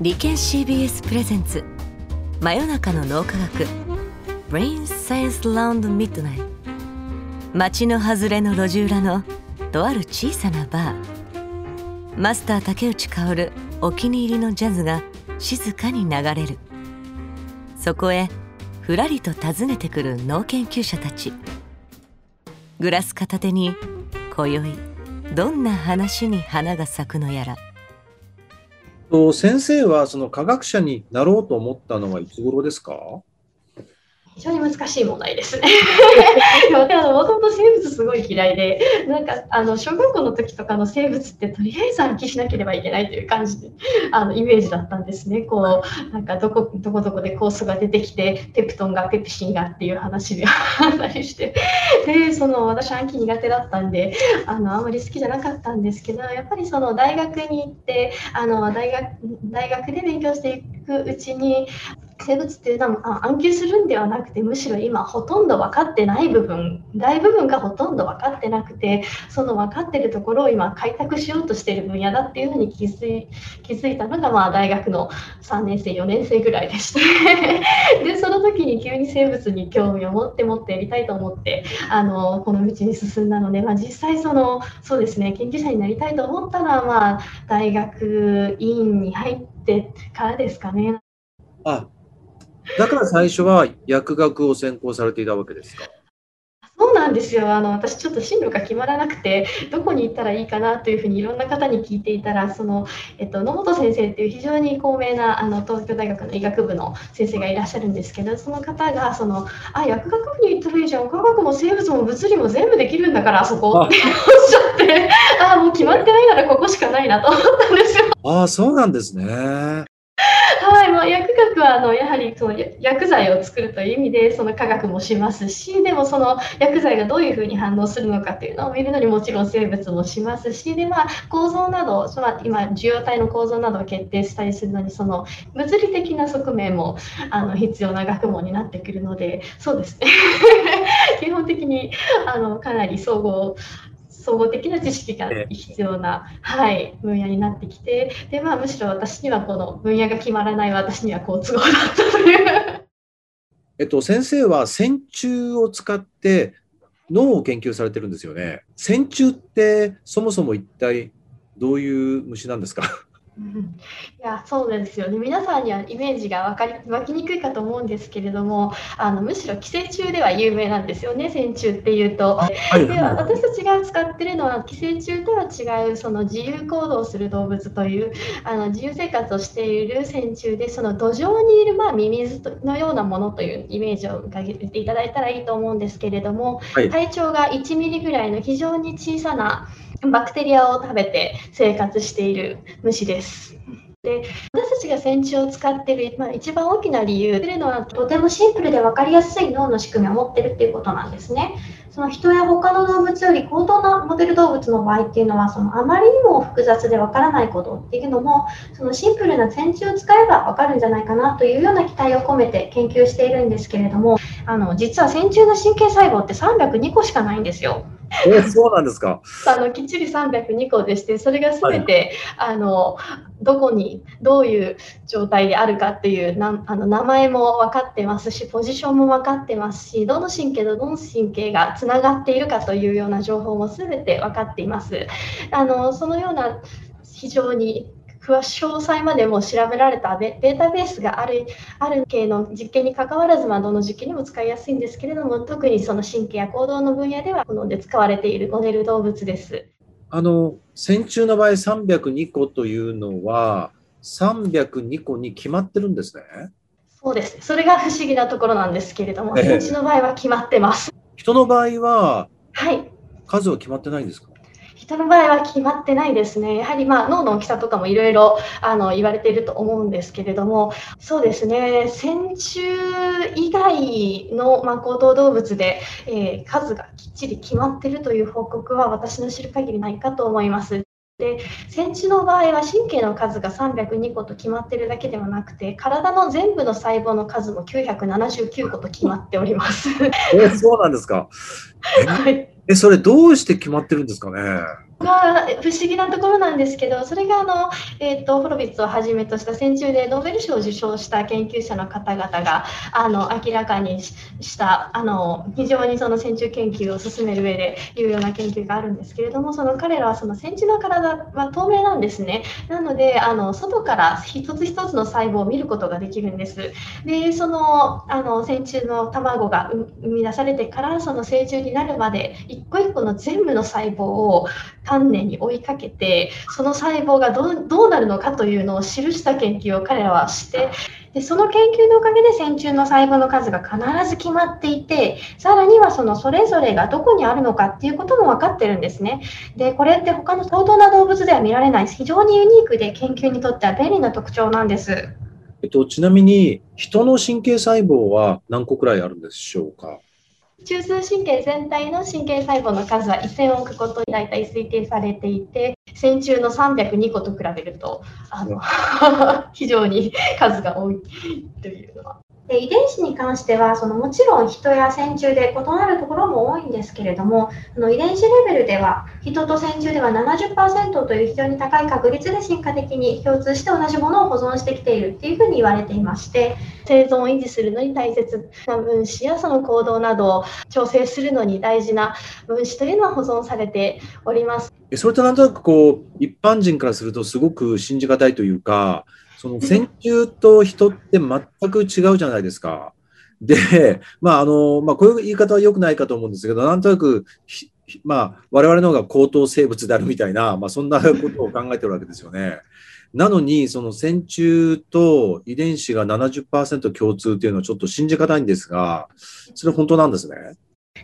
理研 CBS プレゼンツ真夜中の脳科学。Brain Science Round Midnight. 街の外れの路地裏のとある小さなバー。マスター竹内薫お気に入りのジャズが静かに流れる。そこへふらりと訪ねてくる脳研究者たち。グラス片手に今宵どんな話に花が咲くのやら。先生はその科学者になろうと思ったのはいつ頃ですか？非常に難しい問題ですね。もともと生物すごい嫌いで、なんかあの小学校の時とかの生物ってとりあえず暗記しなければいけないという感じで、あのイメージだったんですね。こうなんかどこどこどこで酵素が出てきて、ペプトンがペプシンがっていう話で あったりして、でその私暗記苦手だったんで、あのあんまり好きじゃなかったんですけど、やっぱりその大学に行ってあの大学大学で勉強していくうちに生物っていうのは暗記するんではなくてむしろ今ほとんど分かってない部分大部分がほとんど分かってなくてその分かってるところを今開拓しようとしてる分野だっていうふうに気づい気づいたのがまあ大学の3年生4年生ぐらいでした でその時に急に生物に興味を持って持ってやりたいと思ってあのこの道に進んだので、まあ、実際そのそうですね研究者になりたいと思ったのは、まあ、大学院に入ってからですかね。あだから最初は薬学を専攻されていたわけですか？そうなんですよあの私ちょっと進路が決まらなくてどこに行ったらいいかなというふうにいろんな方に聞いていたらその、えっと、野本先生っていう非常に高名なあの東京大学の医学部の先生がいらっしゃるんですけどその方がそのあ薬学部に行ったらいいじゃん科学も生物も物理も全部できるんだからあそこっておっしゃってあもう決まってないならここしかないなと思ったんですよ。ああそうなんですね。学はあのやはりその薬剤を作るという意味でその科学もしますしでもその薬剤がどういうふうに反応するのかというのを見るのにもちろん生物もしますしで、まあ、構造など、まあ、今受容体の構造などを決定したりするのにその物理的な側面もあの必要な学問になってくるのでそうですね。基本的にあのかなり総合総合的な知識が必要な、はい、分野になってきてで、まあ、むしろ私にはこの分野が決まらない私には好都合だったという。えっと、先生は線虫を使って脳を研究されてるんですよね。線虫ってそもそも一体どういう虫なんですか？いやそうですよね。皆さんにはイメージが分かり湧きにくいかと思うんですけれどもあのむしろ寄生虫では有名なんですよね線虫っていうと。はい、で私たちが使ってるのは寄生虫とは違うその自由行動する動物というあの自由生活をしている線虫でその土壌にいる、まあ、ミミズのようなものというイメージを伺っていただいたらいいと思うんですけれども、はい、体長が1ミリぐらいの非常に小さなバクテリアを食べて生活している虫です。で私たちが線虫を使ってる、まあ、一番大きな理由というのはとてもシンプルで分かりやすい脳の仕組みを持ってるっていうことなんですね。その人や他の動物より高等なモデル動物の場合っていうのはそのあまりにも複雑で分からないことっていうのもそのシンプルな線虫を使えば分かるんじゃないかなというような期待を込めて研究しているんですけれどもあの実は線虫の神経細胞って302個しかないんですよ。えそうなんですか？あのきっちり302個でして、それがすべて、はい、あのどこにどういう状態であるかっていうなあの名前も分かってますし、ポジションも分かってますし、どの神経とどの神経がつながっているかというような情報もすべて分かっています。あのそのような非常に詳細までも調べられたデータベースがあるある系の実験にかかわらず、まあ、どの実験にも使いやすいんですけれども特にその神経や行動の分野ではこので使われているモデル動物です。あの線虫の場合302個というのは302個に決まってるんですね？そうです。それが不思議なところなんですけれども、線虫の場合は決まってます。人の場合は、はい、数は決まってないんですか？人の場合は決まってないですね。やはりまあ脳の大きさとかもいろいろ言われていると思うんですけれども、そうですね、線虫以外のまあ行動動物で、えー、数がきっちり決まっているという報告は私の知る限りないかと思います。で線虫の場合は神経の数が302個と決まっているだけではなくて体の全部の細胞の数も979個と決まっております。えそうなんですか？はいえ、それどうして決まってるんですかね？が不思議なところなんですけど、それがあの、えーと、ホロビッツをはじめとした戦中でノーベル賞を受賞した研究者の方々があの明らかにしたあの非常にその戦中研究を進める上で有用な研究があるんですけれども、その彼らはその戦中の体は透明なんですね。なので、あの外から一つ一つの細胞を見ることができるんです。で、そのあの戦中の卵が生み出されてからその成虫になるまで一個一個の全部の細胞を丹念に追いかけてその細胞がどうなるのかというのを記した研究を彼らはしてでその研究のおかげで線虫の細胞の数が必ず決まっていてさらにはそのそれぞれがどこにあるのかっていうことも分かってるんですね。でこれって他の相当な動物では見られない非常にユニークで研究にとっては便利な特徴なんです。えっと、ちなみに人の神経細胞は何個くらいあるんでしょうか？中枢神経全体の神経細胞の数は1000億個と大体推定されていて、線虫の302個と比べるとあの 非常に数が多いというのはで遺伝子に関してはそのもちろん人や線虫で異なるところも多いんですけれどもあの遺伝子レベルでは人と線虫では70%という非常に高い確率で進化的に共通して同じものを保存してきているっていうふうに言われていまして生存を維持するのに大切な分子やその行動などを調整するのに大事な分子というのは保存されております。それとなんとなくこう一般人からするとすごく信じがたいというかその線虫と人って全く違うじゃないですか。で、まあ、あの、まあ、こういう言い方は良くないかと思うんですけど、なんとなく、まあ、我々の方が高等生物であるみたいな、まあ、そんなことを考えてるわけですよね。なのに、その線虫と遺伝子が70%共通っていうのはちょっと信じがたいんですが、それ本当なんですね。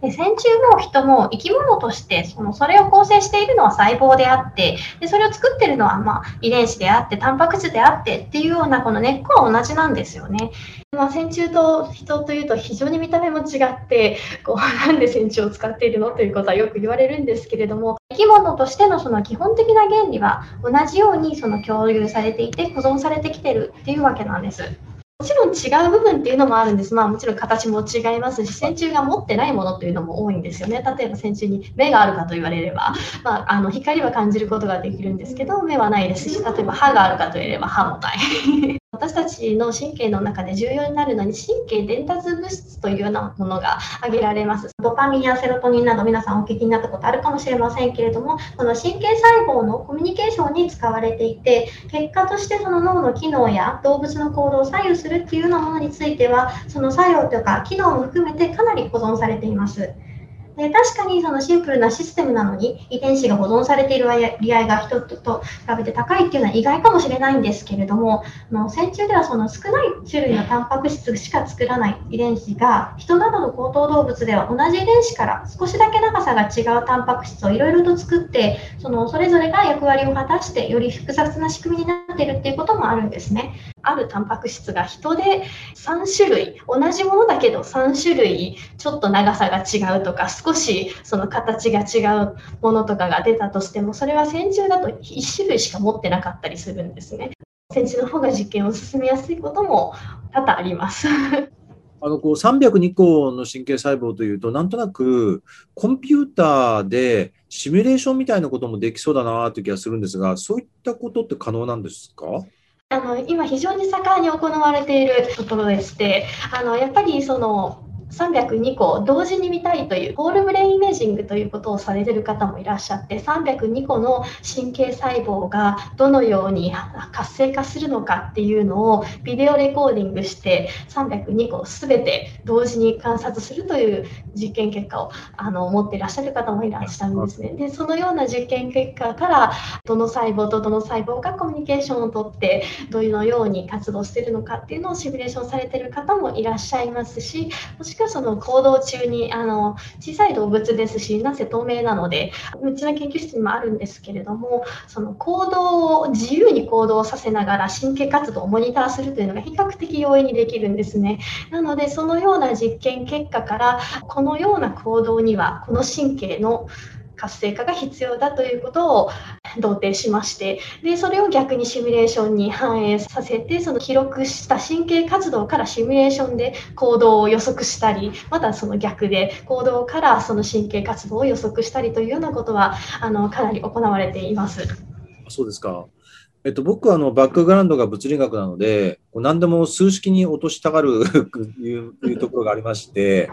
で線虫も人も生き物としてそのそれを構成しているのは細胞であってでそれを作っているのはまあ遺伝子であってタンパク質であってっていうようなこの根っこは同じなんですよね。まあ、線虫と人というと非常に見た目も違ってこうなんで線虫を使っているのということはよく言われるんですけれども生き物としてのその基本的な原理は同じようにその共有されていて保存されてきてるっていうわけなんです。もちろん違う部分っていうのもあるんです。まあもちろん形も違いますし、線虫が持ってないものっていうのも多いんですよね。例えば線虫に目があるかと言われれば、まあ、あの光は感じることができるんですけど、目はないですし、例えば歯があるかと言えれば歯もない。私たちの神経の中で重要になるのに神経伝達物質というようなものが挙げられます。ドパミンやセロトニンなど皆さんお聞きになったことあるかもしれませんけれども、この神経細胞のコミュニケーションに使われていて、結果としてその脳の機能や動物の行動を左右するっていうようなものについては、その作用とか機能も含めてかなり保存されています。で確かにそのシンプルなシステムなのに遺伝子が保存されている割合が人と比べて高いっていうのは意外かもしれないんですけれどもの線虫ではその少ない種類のタンパク質しか作らない遺伝子が人などの高等動物では同じ遺伝子から少しだけ長さが違うタンパク質をいろいろと作ってそのそれぞれが役割を果たしてより複雑な仕組みになっているっていうこともあるんですね。あるタンパク質が人で3種類同じものだけど3種類ちょっと長さが違うとか少しその形が違うものとかが出たとしてもそれは線虫だと1種類しか持ってなかったりするんですね。線虫の方が実験を進めやすいことも多々あります。あのこう302個の神経細胞というと、なんとなくコンピューターでシミュレーションみたいなこともできそうだなという気がするんですが、そういったことって可能なんですか？あの今、非常に盛んに行われているところでしてあのやっぱりその302個同時に見たいというホールブレインイメージングということをされている方もいらっしゃって302個の神経細胞がどのように活性化するのかっていうのをビデオレコーディングして302個全て同時に観察するという実験結果をあの持っていらっしゃる方もいらっしゃるんですね。でそのような実験結果からどの細胞とどの細胞がコミュニケーションをとってどのように活動しているのかっていうのをシミュレーションされている方もいらっしゃいますしもし応その行動中にあの小さい動物ですしなぜ透明なのでうちの研究室にもあるんですけれどもその行動を自由に行動させながら神経活動をモニターするというのが比較的容易にできるんですね。なのでそのような実験結果からこのような行動にはこの神経の活性化が必要だということを同定しましてでそれを逆にシミュレーションに反映させてその記録した神経活動からシミュレーションで行動を予測したりまたその逆で行動からその神経活動を予測したりというようなことはあのかなり行われています。そうですか。えっと、僕はあのバックグラウンドが物理学なので、何でも数式に落としたがる いうところがありまして、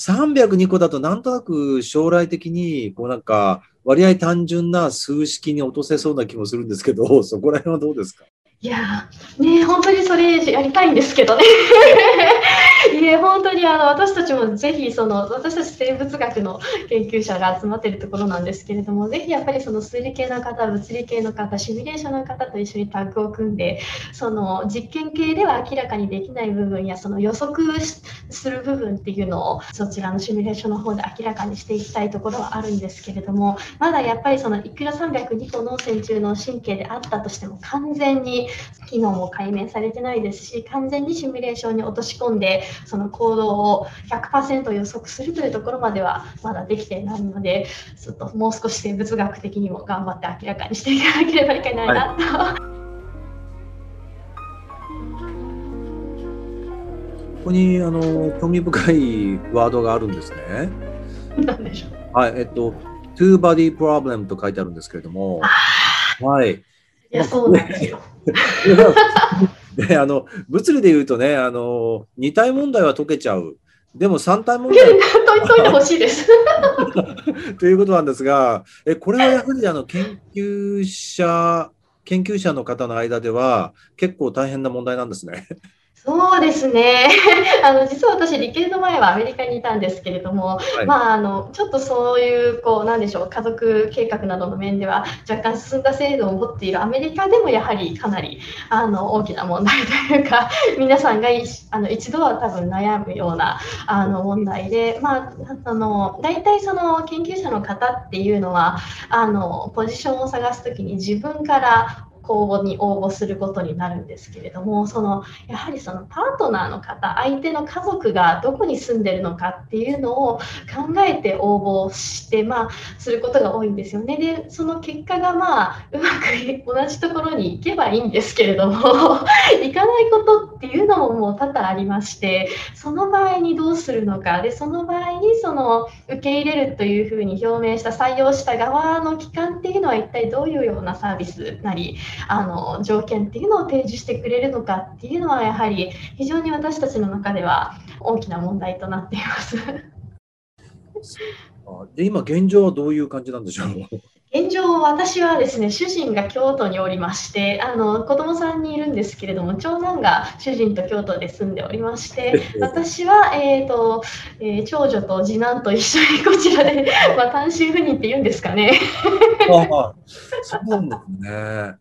302個だとなんとなく将来的に、こうなんか、割合単純な数式に落とせそうな気もするんですけど、そこら辺はどうですか？いやね本当にそれやりたいんですけどね。いえ、本当にあの私たちもぜひその、私たち生物学の研究者が集まっているところなんですけれども、ぜひやっぱりその数理系の方、物理系の方、シミュレーションの方と一緒にタッグを組んで、その実験系では明らかにできない部分や、その予測する部分っていうのを、そちらのシミュレーションの方で明らかにしていきたいところはあるんですけれども、まだやっぱりそのいくら302個の線虫の神経であったとしても、完全に機能も解明されてないですし、完全にシミュレーションに落とし込んで、その行動を100%予測するというところまではまだできていないので、ちょっともう少し生物学的にも頑張って明らかにしていかなければいけないなと。はいここにあの興味深いワードがあるんですね。何でしょう？はい、えっと、two body problem と書いてあるんですけれども、はい。いや、そうなんですよ。で、あの、物理で言うとね、あの、2体問題は解けちゃう。でも3体問題解いてほしいです。ということなんですが、えこれはやはりあの研究者、研究者の方の間では結構大変な問題なんですね。そうですね。あの実は私、理系の前はアメリカにいたんですけれども、はい、まあ、あのちょっとそういうこうなんでしょう家族計画などの面では若干進んだ制度を持っているアメリカでもやはりかなりあの大きな問題というか 皆さんがあの一度は多分悩むようなあの問題で、まあ、あの大体その研究者の方っていうのはあのポジションを探すときに自分から公募に応募することになるんですけれどもそのやはりそのパートナーの方相手の家族がどこに住んでるのかっていうのを考えて応募して、まあ、することが多いんですよね。でその結果が、まあ、うまく同じところに行けばいいんですけれども 行かないことっていうのももう多々ありましてその場合にどうするのかでその場合にその受け入れるというふうに表明した採用した側の機関っていうのは一体どういうようなサービスなりあの条件っていうのを提示してくれるのかっていうのはやはり非常に私たちの中では大きな問題となっています。で今現状はどういう感じなんでしょう？現状、私はですね、主人が京都におりまして、あの子供さんにいるんですけれども、長男が主人と京都で住んでおりまして、私は、えーとえー、長女と次男と一緒にこちらで、まあ、単身赴任って言うんですかね。あそうなんですね。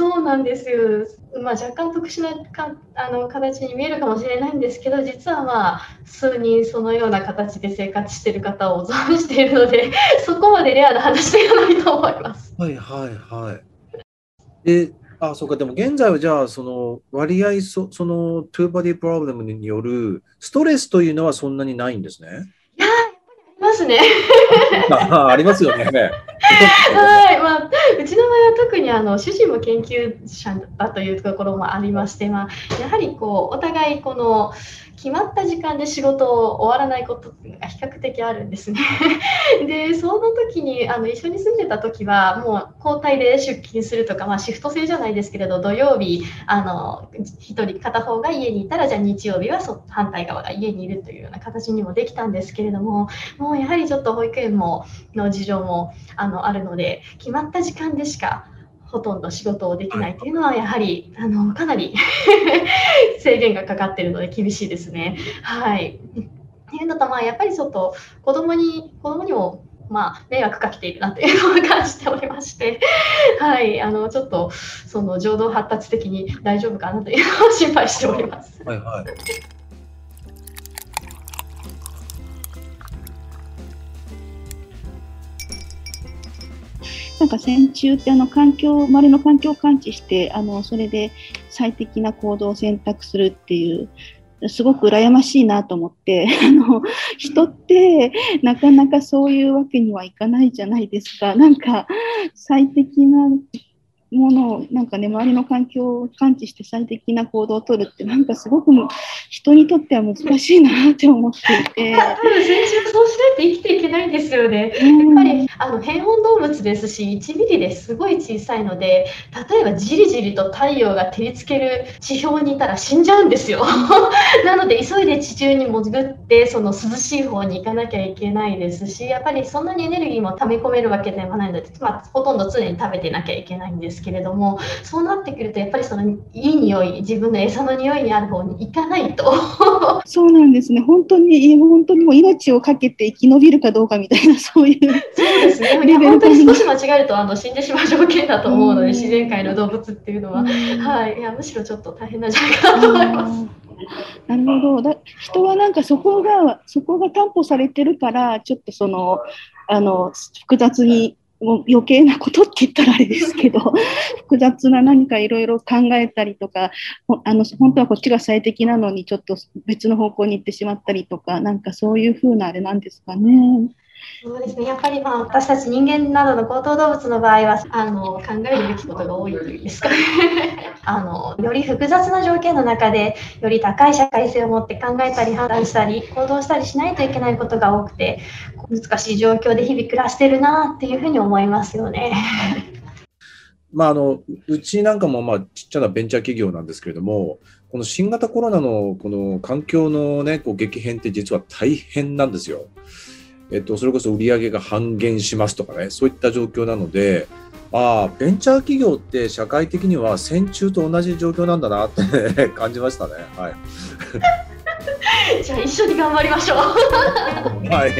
そうなんですよ。まあ、若干特殊なかあの形に見えるかもしれないんですけど、実はまあ、数人そのような形で生活している方を存じているので、そこまでレアな話ではないと思います。はいはいはい。で、あ、そうか、でも現在はじゃあ、その割合そ、その、トゥーバディプロブレムによるストレスというのはそんなにないんですね？いやますね。あありますよね。はい、まあ、うちの場合は特にあの主人も研究者だというところもありまして、まあ、やはりこうお互いこの決まった時間で仕事を終わらないことが比較的あるんですね。で、その時にあの一緒に住んでた時は、もう交代で出勤するとか、まあ、シフト制じゃないですけれど、土曜日、あの1人片方が家にいたら、じゃあ日曜日はそ反対側が家にいるというような形にもできたんですけれども、もうやはりちょっと保育園もの事情もあのあるので、決まった時間でしかほとんど仕事をできないというのは、やはりあのかなり 制限がかかっているので厳しいですね。はい。っていうのと、まあ、やっぱりちょっと子供に、子供にもまあ、迷惑かけているなというのを感じておりまして、はい、あのちょっとその情動発達的に大丈夫かなというのを心配しております。はいはいなんか線虫ってあの環境、周りの環境を感知して、あのそれで最適な行動を選択するっていうすごく羨ましいなと思って あの人ってなかなかそういうわけにはいかないじゃないですか。なんか最適なものをなんかね周りの環境を感知して最適な行動をとるってなんかすごく人にとっては難しいなって思っていて。多分先週そうしないと生きていけないんですよね、やっぱりあの変温動物ですし1ミリですごい小さいので例えばじりじりと太陽が照りつける地表にいたら死んじゃうんですよ。なので急いで地中に潜ってその涼しい方に行かなきゃいけないですしやっぱりそんなにエネルギーも溜め込めるわけでもないので、まあ、ほとんど常に食べてなきゃいけないんですけれどもそうなってくるとやっぱりそのいい匂い自分の餌の匂いにある方に行かないと。そうなんですね。本当に本当にもう命を懸けて生き延びるかどうかみたいな そういうそうですね。本当に少し間違えるとあの死んでしまう条件だと思うので、自然界の動物っていうのは、はい、いやむしろちょっと大変なんじゃないかなと思います。なるほど。だ人はなんかそこがそこが担保されてるからちょっとそのあの複雑にもう余計なことって言ったらあれですけど 複雑な何かいろいろ考えたりとかあの本当はこっちが最適なのにちょっと別の方向に行ってしまったりとかなんかそういうふうなあれなんですかね。そうですね、やっぱりまあ私たち人間などの高等動物の場合はあの考えるべきことが多いというんですか？あのより複雑な条件の中でより高い社会性を持って考えたり判断したり行動したりしないといけないことが多くて難しい状況で日々暮らしてるなっていうふうに思いますよね。まあ、あのうちなんかもまあちっちゃなベンチャー企業なんですけれども、この新型コロナのこの環境の、ね、こう激変って実は大変なんですよ。えっと、それこそ売り上げが半減しますとかね、そういった状況なので、ああ、ベンチャー企業って社会的には戦中と同じ状況なんだなって、ね、感じましたね。はい。じゃあ一緒に頑張りましょう。はい。